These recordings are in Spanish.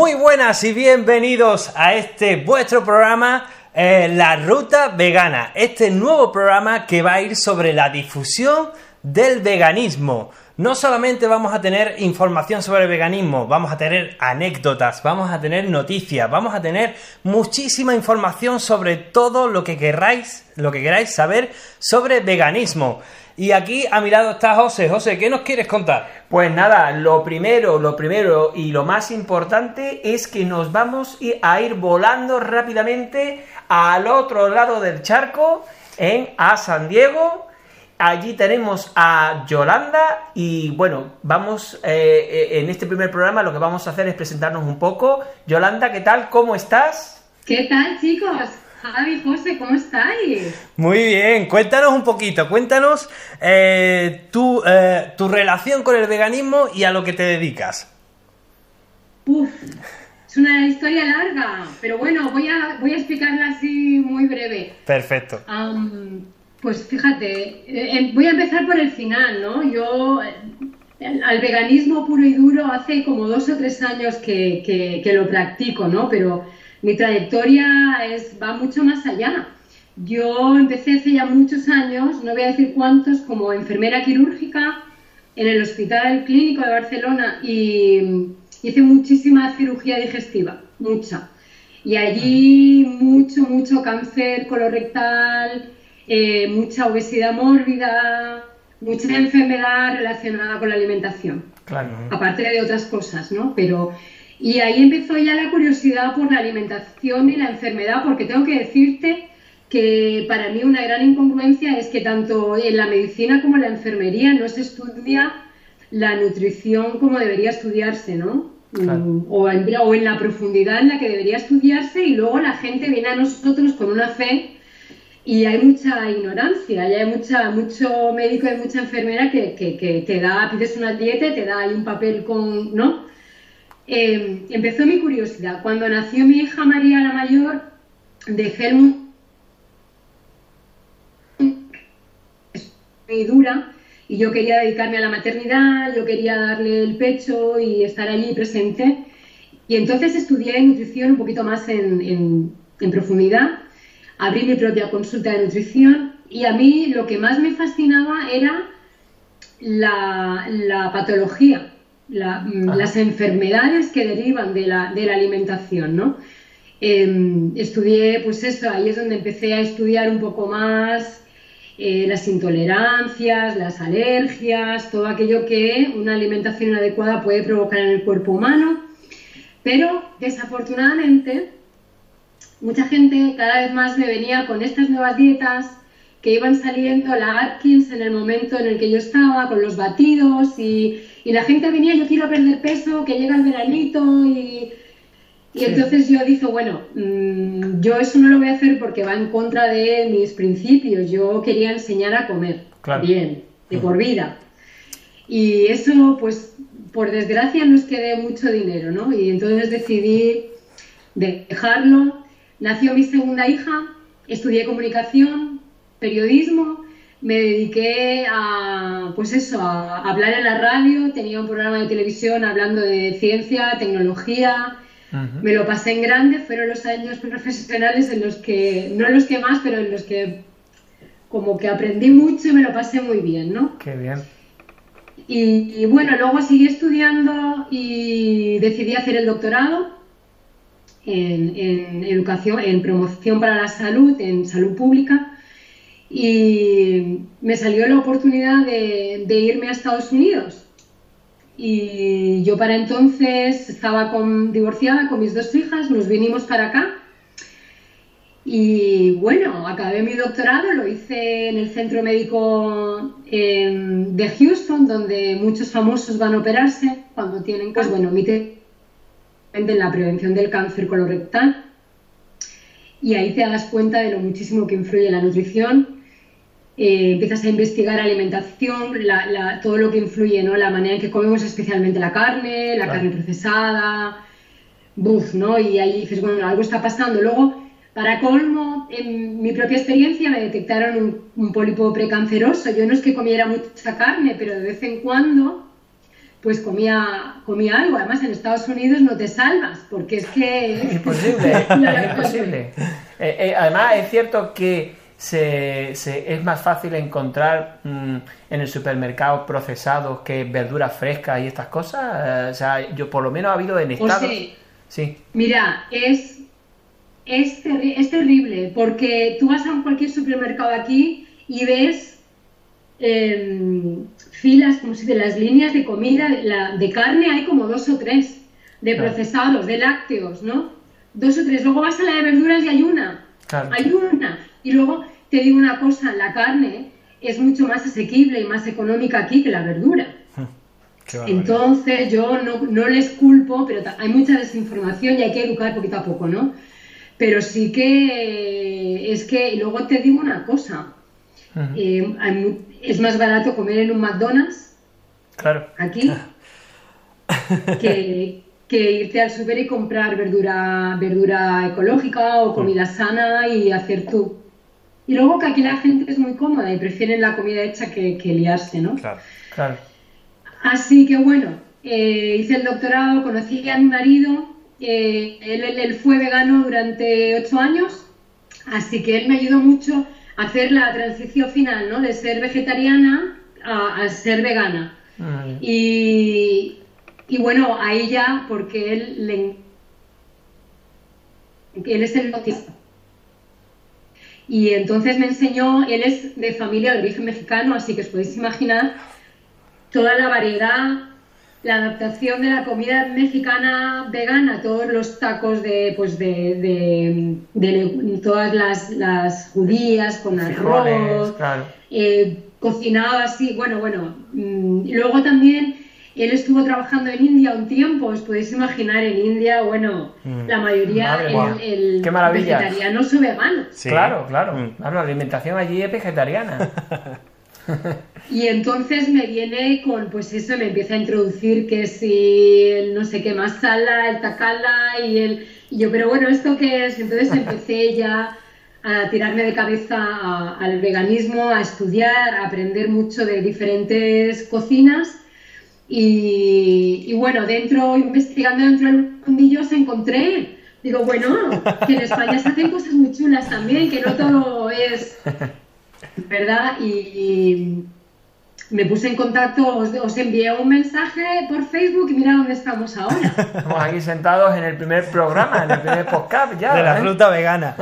Muy buenas y bienvenidos a este vuestro programa eh, La Ruta Vegana, este nuevo programa que va a ir sobre la difusión del veganismo. No solamente vamos a tener información sobre veganismo, vamos a tener anécdotas, vamos a tener noticias, vamos a tener muchísima información sobre todo lo que queráis, lo que queráis saber sobre veganismo. Y aquí a mi lado está José. José, ¿qué nos quieres contar? Pues nada, lo primero, lo primero y lo más importante es que nos vamos a ir volando rápidamente al otro lado del charco, en, a San Diego. Allí tenemos a Yolanda y bueno, vamos eh, eh, en este primer programa lo que vamos a hacer es presentarnos un poco. Yolanda, ¿qué tal? ¿Cómo estás? ¿Qué tal chicos? Javi, José, ¿cómo estáis? Muy bien, cuéntanos un poquito, cuéntanos eh, tu, eh, tu relación con el veganismo y a lo que te dedicas. Uf, es una historia larga, pero bueno, voy a, voy a explicarla así muy breve. Perfecto. pues fíjate, eh, voy a empezar por el final, ¿no? Yo al veganismo puro y duro hace como dos o tres años que, que, que lo practico, ¿no? Pero mi trayectoria es, va mucho más allá. Yo empecé hace ya muchos años, no voy a decir cuántos, como enfermera quirúrgica en el Hospital Clínico de Barcelona y hice muchísima cirugía digestiva, mucha. Y allí mucho, mucho cáncer colorectal, eh, mucha obesidad mórbida, mucha enfermedad relacionada con la alimentación. Claro. Aparte de otras cosas, ¿no? Pero y ahí empezó ya la curiosidad por la alimentación y la enfermedad, porque tengo que decirte que para mí una gran incongruencia es que tanto en la medicina como en la enfermería no se estudia la nutrición como debería estudiarse, ¿no? O, en, o, en, la profundidad en la que debería estudiarse y luego la gente viene a nosotros con una fe y hay mucha ignorancia, y hay mucha, mucho médico y mucha enfermera que, que, que te da, pides una dieta, te da ahí un papel con, ¿no? Em, empezó mi curiosidad. Cuando nació mi hija María la mayor, dejé muy dura y yo quería dedicarme a la maternidad, yo quería darle el pecho y estar allí presente. Y entonces estudié nutrición un poquito más en, profundidad, abrí mi propia consulta de nutrición y a mí lo que más me fascinaba era la patología las enfermedades que derivan de la, de la alimentación, ¿no? Em, estudié, pues eso, ahí es donde empecé a estudiar un poco más eh, las intolerancias, las alergias, todo aquello que una alimentación inadecuada puede provocar en el cuerpo humano. Pero desafortunadamente, mucha gente cada vez más me venía con estas nuevas dietas que iban saliendo, la Atkins en el momento en el que yo estaba, con los batidos y y la gente venía, yo quiero perder peso, que llega el veranito y, y entonces yo dije, bueno, mm, yo eso no lo voy a hacer porque va en contra de mis principios. Yo quería enseñar a comer bien, de por vida. Y eso, pues, por desgracia nos quedé mucho dinero, ¿no? Y entonces decidí dejarlo. Nació mi segunda hija, estudié comunicación, periodismo me dediqué a, pues eso, a hablar en la radio, tenía un programa de televisión hablando de ciencia, tecnología, me lo pasé en grande, fueron los años profesionales en los que, no en los que más, pero en los que como que aprendí mucho y me lo pasé muy bien, ¿no? Qué bien. Y, bueno, luego seguí estudiando y decidí hacer el doctorado en, en educación, en promoción para la salud, en salud pública y me salió la oportunidad de, irme a Estados Unidos. Y yo para entonces estaba con, divorciada con mis dos hijas, nos vinimos para acá. Y bueno, acabé mi doctorado, lo hice en el centro médico em, de Houston, donde muchos famosos van a operarse cuando tienen pues bueno, mi en la prevención del cáncer colorectal. Y ahí te das cuenta de lo muchísimo que influye la nutrición eh, empiezas a investigar alimentación, todo lo que influye, ¿no? La manera en que comemos especialmente la carne, la carne procesada, buf, ¿no? Y ahí dices, bueno, algo está pasando. Luego, para colmo, en mi propia experiencia me detectaron un, un pólipo precanceroso. Yo no es que comiera mucha carne, pero de vez en cuando pues comía, comía algo. Además, en Estados Unidos no te salvas, porque es que... Imposible, es imposible. Eh, eh, además, es cierto que se, es más fácil encontrar mm, en el supermercado procesados que verduras frescas y estas cosas. Eh, o sea, yo por lo menos ha habido en Estados... sí. Mira, es, es, es terrible, porque tú vas a cualquier supermercado aquí y ves Em, filas, como si de las líneas de comida, de carne hay como dos o tres, de procesados, de lácteos, ¿no? Dos o tres. Luego vas a la de verduras y hay una. Hay una. Y luego te digo una cosa, la carne es mucho más asequible y más económica aquí que la verdura. Entonces yo no, no, les culpo, pero hay mucha desinformación y hay que educar poquito a poco, ¿no? Pero sí que es que, luego te digo una cosa, eh, es más barato comer en un McDonald's claro. aquí que, irte al super y comprar verdura, verdura ecológica o comida sana y hacer tú. Y luego que aquí la gente es muy cómoda y prefieren la comida hecha que, liarse, ¿no? Claro, claro. Así que bueno, eh, hice el doctorado, conocí a mi marido, eh, él, él, fue vegano durante ocho años, así que él me ayudó mucho hacer la transición final, ¿no? De ser vegetariana a, ser vegana. Ah, y, bueno, ahí ya, porque él, le, él es el autista. Y entonces me enseñó, él es de familia de origen mexicano, así que os podéis imaginar toda la variedad la adaptación de la comida mexicana vegana, todos los tacos de, pues de, de, todas las, las, judías con arroz, eh, cocinado así, bueno, bueno. Mm, luego también él estuvo trabajando en India un tiempo, os podéis imaginar en India, bueno, mm. la mayoría el, Qué maravilla. vegetarianos o veganos. Claro, claro, mm. claro, la alimentación allí es vegetariana. Y entonces me viene con, pues eso, me empieza a introducir que si el no sé qué masala, el takala y el... Y yo, pero bueno, ¿esto qué es? Entonces empecé ya a tirarme de cabeza al veganismo, a estudiar, a aprender mucho de diferentes cocinas. Y, bueno, dentro, investigando dentro del mundillo, se encontré, digo, bueno, que en España se hacen cosas muy chulas también, que no todo es, ¿verdad? y me puse en contacto, os, envié un mensaje por Facebook y mira dónde estamos ahora. Estamos aquí sentados en el primer programa, en el primer podcast ya. De la ¿eh? fruta vegana.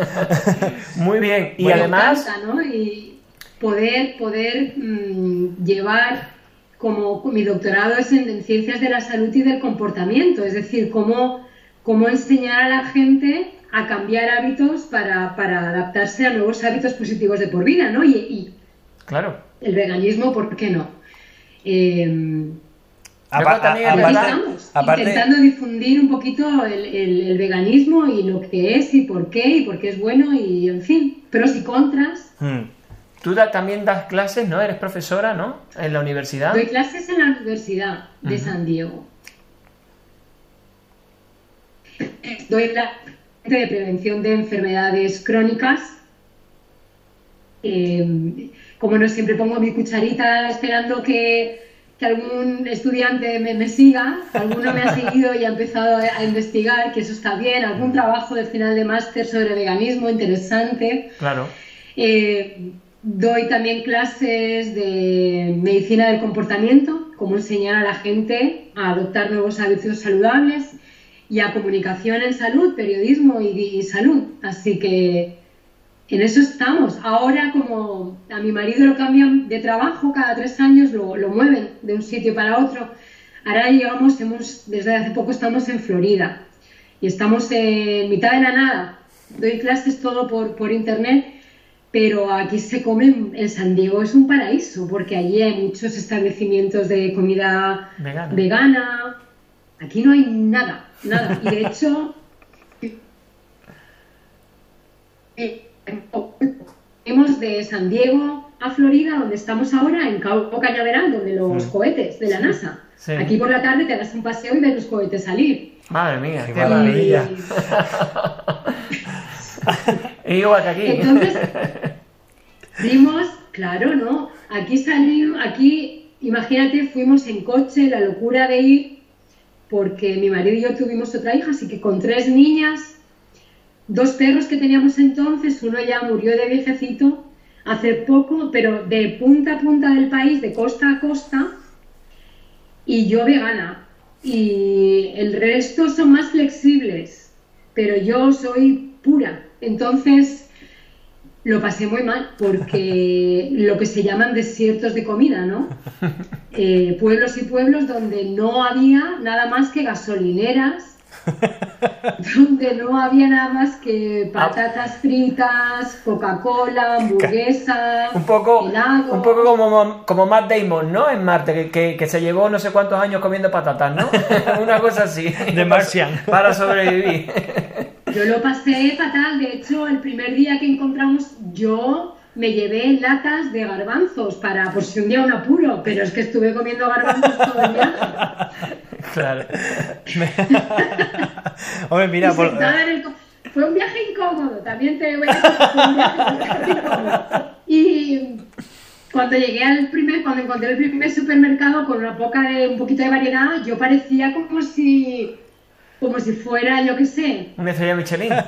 Muy bien. Y además... ¿no? Y poder, poder mm, llevar, como mi doctorado es en, ciencias de la salud y del comportamiento, es decir, cómo, cómo enseñar a la gente a cambiar hábitos para, para adaptarse a nuevos hábitos positivos de por vida, ¿no? y claro el veganismo, ¿por qué no? Eh, intentando difundir un poquito el, veganismo y lo que es y por qué y por qué es bueno y en fin, pros y contras. Hmm. Tú también das clases, ¿no? Eres profesora, ¿no? En la universidad. Doy clases en la Universidad de San Diego. Doy clases de prevención de enfermedades crónicas. Eh, como no siempre pongo mi cucharita esperando que, algún estudiante me, siga, alguno me ha seguido y ha empezado a, investigar, que eso está bien, algún trabajo de final de máster sobre veganismo interesante. Claro. Eh, doy también clases de medicina del comportamiento, cómo enseñar a la gente a adoptar nuevos hábitos saludables y a comunicación en salud, periodismo y salud. Así que en eso estamos. Ahora, como a mi marido lo cambian de trabajo, cada tres años lo, mueven de un sitio para otro. Ahora llegamos, hemos, desde hace poco estamos en Florida y estamos en mitad de la nada. Doy clases todo por, por internet, pero aquí se come, en San Diego es un paraíso, porque allí hay muchos establecimientos de comida vegana. vegana. Aquí no hay nada, nada. Y de hecho, Hemos de San Diego a Florida, donde estamos ahora, en Cabo Cañaveral, donde los cohetes de la NASA. Aquí por la tarde te das un paseo y ves los cohetes salir. Madre mía, qué, maravilla. que aquí. Entonces, vimos, claro, ¿no? Aquí salimos, aquí imagínate, fuimos en coche, la locura de ir, porque mi marido y yo tuvimos otra hija, así que con tres niñas, dos perros que teníamos entonces, uno ya murió de viejecito hace poco, pero de punta a punta del país, de costa a costa, y yo vegana. Y el resto son más flexibles, pero yo soy pura. Entonces, lo pasé muy mal porque lo que se llaman desiertos de comida, ¿no? Eh, pueblos y pueblos donde no había nada más que gasolineras, donde no había nada más que patatas fritas, Coca-Cola, hamburguesas, un poco, helado. un poco como, como Matt Damon, ¿no? En Marte, que, que, que se llevó no sé cuántos años comiendo patatas, ¿no? Una cosa así. De Martian. Para sobrevivir. Yo lo pasé fatal, de hecho, el primer día que encontramos, yo me llevé latas de garbanzos para por si un día un apuro, pero es que estuve comiendo garbanzos todo el viaje. Claro. Hombre, mira, por- el Fue un viaje incómodo, también te voy a decir, fue un viaje incómodo. Y cuando llegué al primer, cuando encontré el primer supermercado con una poca de, un poquito de variedad, yo parecía como si, como si fuera, yo qué sé, Una estrella Michelin.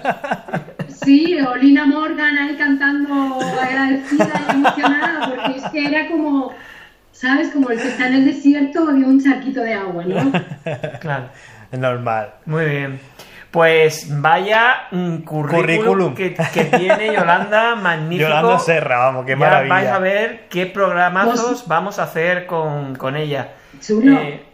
Sí, o Lina Morgan ahí cantando agradecida y emocionada, porque es que era como, ¿sabes? Como el que está en el desierto de un charquito de agua, ¿no? Claro. normal. Muy bien. Pues vaya mm, currículum, Currículum. Que, que tiene Yolanda, magnífico. Yolanda Serra, vamos, qué ya maravilla. vais a ver qué programazos vamos a hacer con, con ella. Chulo. Eh,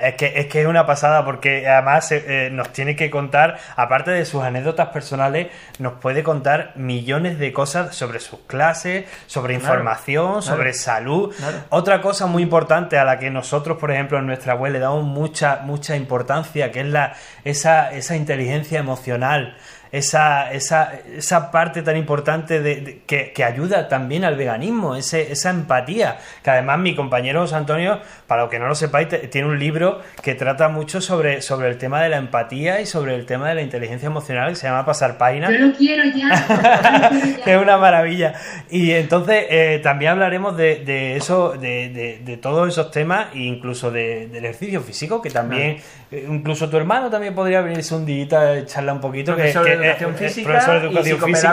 Es que, es que es una pasada porque además eh, eh, nos tiene que contar, aparte de sus anécdotas personales, nos puede contar millones de cosas sobre sus clases, sobre Claro, información, claro, sobre salud. claro. Otra cosa muy importante a la que nosotros, por ejemplo, en nuestra web le damos mucha, mucha importancia, que es la, esa, esa inteligencia emocional. Esa, esa, esa parte tan importante de, de- que, que ayuda también al veganismo, ese, esa empatía. Que además mi compañero José Antonio, para los que no lo sepáis, tiene un libro que trata mucho sobre, sobre el tema de la empatía y sobre el tema de la inteligencia emocional que se llama Pasar Página Yo lo quiero ya. yo lo quiero ya. que es una maravilla. Y entonces eh, también hablaremos de, de eso, de, de- de todos esos temas, e incluso de- del ejercicio físico, que también, eh, incluso tu hermano también podría venirse un día a echarla un poquito. que- profesor que, educación eh, eh, física profesor de educación y física.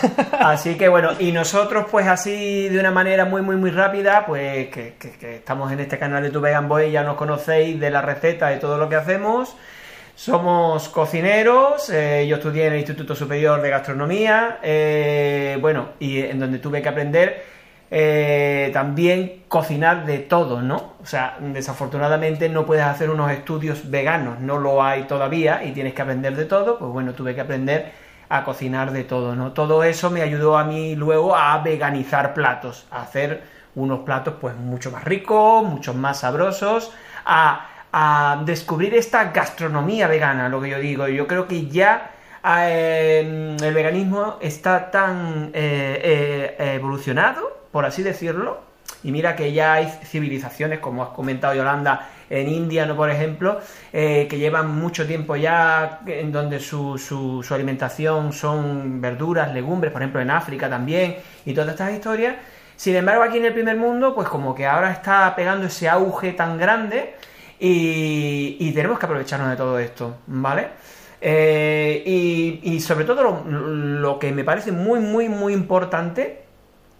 Así que bueno, y nosotros pues así de una manera muy muy muy rápida, pues que, que- que estamos en este canal de Tu Vegan Boy, ya nos conocéis de la receta y todo lo que hacemos. Somos cocineros, eh, yo estudié en el Instituto Superior de Gastronomía, eh, bueno, y en donde tuve que aprender eh, también cocinar de todo, ¿no? O sea, desafortunadamente no puedes hacer unos estudios veganos, no lo hay todavía y tienes que aprender de todo, pues bueno, tuve que aprender a cocinar de todo, ¿no? Todo eso me ayudó a mí luego a veganizar platos, a hacer unos platos pues mucho más ricos, mucho más sabrosos, a, a descubrir esta gastronomía vegana, lo que yo digo. Yo creo que ya eh, el veganismo está tan eh, evolucionado, por así decirlo, y mira que ya hay civilizaciones, como has comentado Yolanda, en India, ¿no? por ejemplo, eh, que llevan mucho tiempo ya en donde su, su, alimentación son verduras, legumbres, por ejemplo en África también, y todas estas historias. Sin embargo, aquí en el primer mundo, pues como que ahora está pegando ese auge tan grande y, y tenemos que aprovecharnos de todo esto, ¿vale? Eh, y, y sobre todo lo, lo que me parece muy, muy, muy importante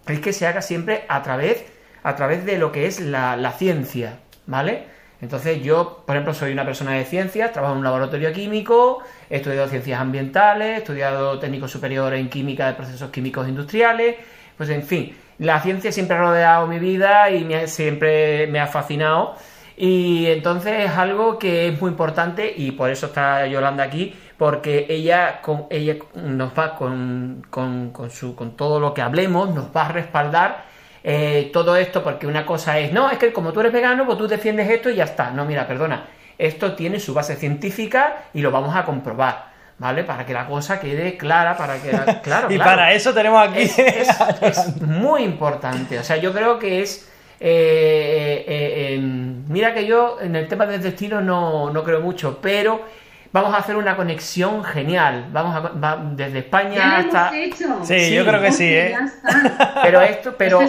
es que se haga siempre a través, a través de lo que es la, la ciencia, ¿vale? Entonces yo, por ejemplo, soy una persona de ciencias, trabajo en un laboratorio químico, he estudiado ciencias ambientales, he estudiado técnico superior en química de procesos químicos industriales, pues en fin, la ciencia siempre ha rodeado mi vida y me ha- siempre me ha fascinado. Y entonces es algo que es muy importante y por eso está Yolanda aquí, porque ella, con, ella nos va con, con, con su, con todo lo que hablemos, nos va a respaldar eh, todo esto, porque una cosa es, no, es que como tú eres vegano, pues tú defiendes esto y ya está. No, mira, perdona, esto tiene su base científica y lo vamos a comprobar, ¿vale? Para que la cosa quede clara, para que... la- Claro, Y claro. para eso tenemos aquí. Es, es- es muy importante. O sea, yo creo que es. Eh, eh, eh, em, mira que yo en el tema del destino no, no creo mucho, pero vamos a hacer una conexión genial. Vamos a, va- desde España Ya lo hasta. hemos hecho. Sí, Sí, yo creo que sí, Ya ¿eh? está. Pero esto, pero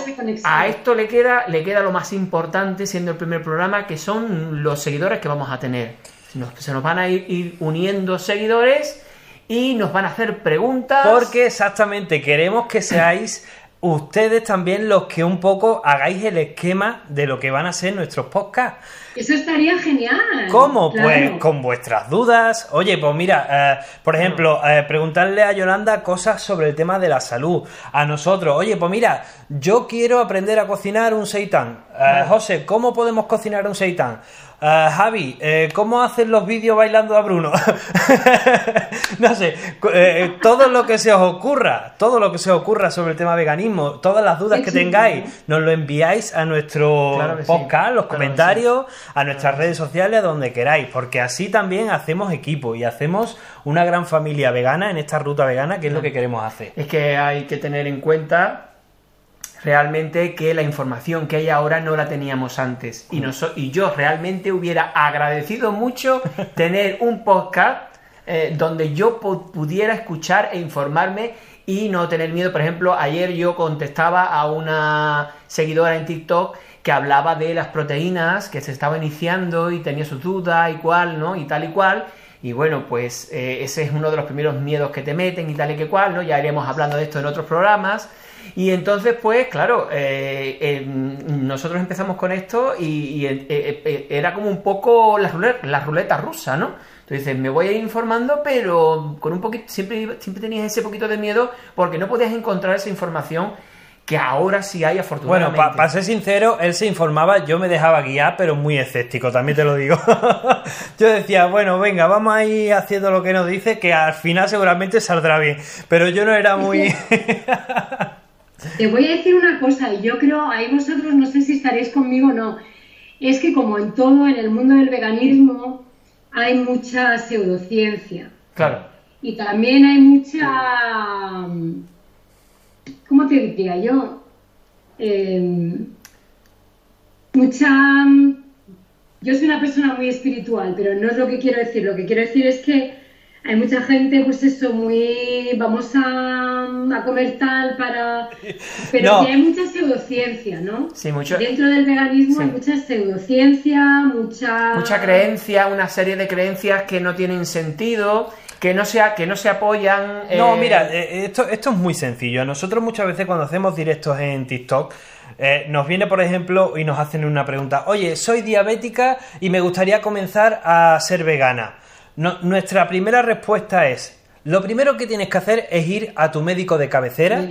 a esto le queda, le queda lo más importante siendo el primer programa, que son los seguidores que vamos a tener. Se nos, se nos van a ir, ir uniendo seguidores y nos van a hacer preguntas. Porque exactamente queremos que seáis ustedes también los que un poco hagáis el esquema de lo que van a ser nuestros podcasts. Eso estaría genial. ¿Cómo? Claro. Pues con vuestras dudas. Oye, pues mira, eh, por ejemplo, eh, preguntarle a Yolanda cosas sobre el tema de la salud. A nosotros, oye, pues mira, yo quiero aprender a cocinar un seitán. Eh, José, ¿cómo podemos cocinar un seitán? Eh, Javi, eh, ¿cómo hacen los vídeos bailando a Bruno? no sé, eh, todo lo que se os ocurra, todo lo que se os ocurra sobre el tema veganismo, todas las dudas que tengáis, nos lo enviáis a nuestro Claro que sí. podcast, los Claro comentarios, a nuestras redes sociales, a donde queráis, porque así también hacemos equipo y hacemos una gran familia vegana en esta ruta vegana, que es lo que queremos hacer. Es que hay que tener en cuenta realmente que la información que hay ahora no la teníamos antes. Y, noso- y yo realmente hubiera agradecido mucho tener un podcast eh, donde yo pu- pudiera escuchar e informarme y no tener miedo. Por ejemplo, ayer yo contestaba a una seguidora en TikTok que hablaba de las proteínas, que se estaba iniciando y tenía sus dudas y cual, ¿no? Y tal y cual. Y bueno, pues eh, ese es uno de los primeros miedos que te meten y tal y que cual, ¿no? Ya iremos hablando de esto en otros programas. Y entonces, pues, claro, eh, eh, nosotros empezamos con esto y, y, eh, era como un poco la ruleta, la ruleta rusa, ¿no? Dices, me voy a ir informando, pero con un poquito, siempre, siempre tenías ese poquito de miedo porque no podías encontrar esa información que ahora sí hay Bueno, afortunadamente. para ser sincero, él se informaba, yo me dejaba guiar, pero muy escéptico, también te lo digo. yo decía, bueno, venga, vamos a ir haciendo lo que nos dice, que al final seguramente saldrá bien. Pero yo no era muy... Te voy a decir una cosa, y yo creo, ahí vosotros no sé si estaréis conmigo o no, es que como en todo, en el mundo del veganismo, hay mucha pseudociencia. Claro. Y también hay mucha... ¿Cómo te diría yo? Eh, mucha... Yo soy una persona muy espiritual, pero no es lo que quiero decir. Lo que quiero decir es que hay mucha gente, pues eso, muy... Vamos a, a comer tal para... Pero No. que hay mucha pseudociencia, ¿no? Sí, mucho- Dentro del veganismo Sí. hay mucha pseudociencia, mucha... mucha creencia, una serie de creencias que no tienen sentido, que no se, que no se apoyan. No, eh, mira, eh, esto, esto es muy sencillo. Nosotros muchas veces cuando hacemos directos en TikTok, eh, nos viene, por ejemplo, y nos hacen una pregunta, oye, soy diabética y me gustaría comenzar a ser vegana. No- nuestra primera respuesta es, lo primero que tienes que hacer es ir a tu médico de cabecera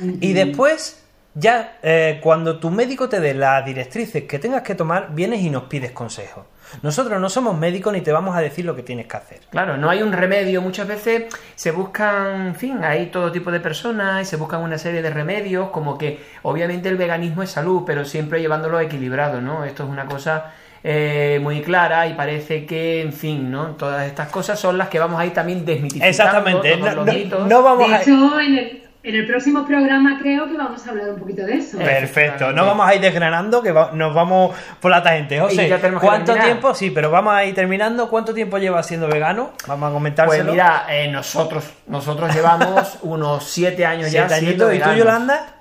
y después, ya eh, cuando tu médico te dé las directrices que tengas que tomar, vienes y nos pides consejos. Nosotros no somos médicos ni te vamos a decir lo que tienes que hacer. Claro, no hay un remedio. Muchas veces se buscan, en fin, hay todo tipo de personas y se buscan una serie de remedios, como que obviamente el veganismo es salud, pero siempre llevándolo equilibrado, ¿no? Esto es una cosa eh, muy clara y parece que, en fin, ¿no? Todas estas cosas son las que vamos a ir también desmitificando. Exactamente. No, los no- mitos. no vamos De a... hecho, en el, en el próximo programa creo que vamos a hablar un poquito de eso. Perfecto, no vamos a ir desgranando, que va- nos vamos por la tangente. José, ya ¿cuánto tiempo? Sí, pero vamos a ir terminando. ¿Cuánto tiempo llevas siendo vegano? Vamos a comentárselo. Pues mira, eh, nosotros, nosotros llevamos unos siete años ya. Siendo. ¿Y tú. Yolanda?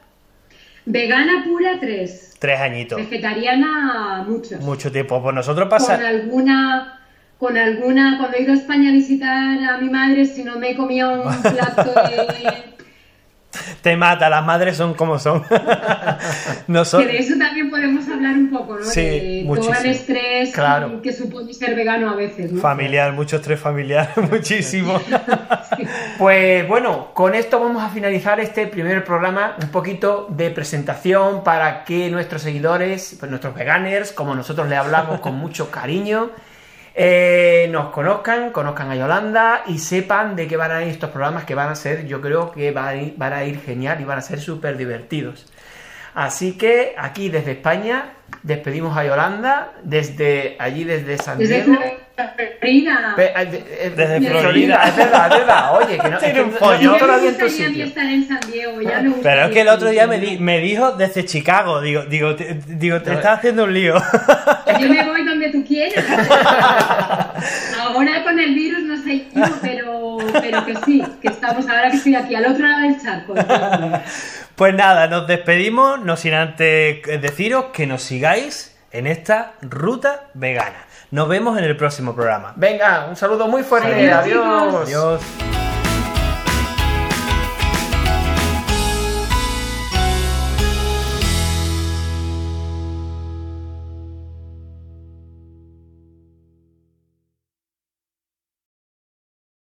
Vegana pura 3. Tres añitos. Vegetariana muchos. Mucho tiempo. Pues nosotros Con pasa... alguna, con alguna, cuando he ido a España a visitar a mi madre, si no me comía un plato de... Te mata, las madres son como son. Que de eso también podemos hablar un poco, ¿no? Sí, de muchísimo. todo el estrés Claro. que supone ser vegano a veces, ¿no? Familiar, mucho estrés familiar, muchísimo. Pues bueno, con esto vamos a finalizar este primer programa, un poquito de presentación para que nuestros seguidores, pues nuestros veganers, como nosotros le hablamos con mucho cariño, eh, nos conozcan, conozcan a Yolanda y sepan de qué van a ir estos programas que van a ser, yo creo que van a ir, van a ir genial y van a ser súper divertidos. Así que aquí desde España despedimos a Yolanda, desde allí desde San Diego. Eh, eh, desde Florida, es verdad, es verdad. Oye, que no. Tiene un Pero es que el otro día me, di, me dijo desde Chicago. Digo, digo, te, digo, te estás haciendo un lío. Yo me voy donde tú quieras. Ahora con el virus no sé, pero, pero que sí, que estamos ahora que estoy aquí al otro lado del charco. Pues nada, nos despedimos, no sin antes deciros que nos sigáis en esta ruta vegana. Nos vemos en el próximo programa. Venga, un saludo muy fuerte. Adiós. Adiós. Adiós.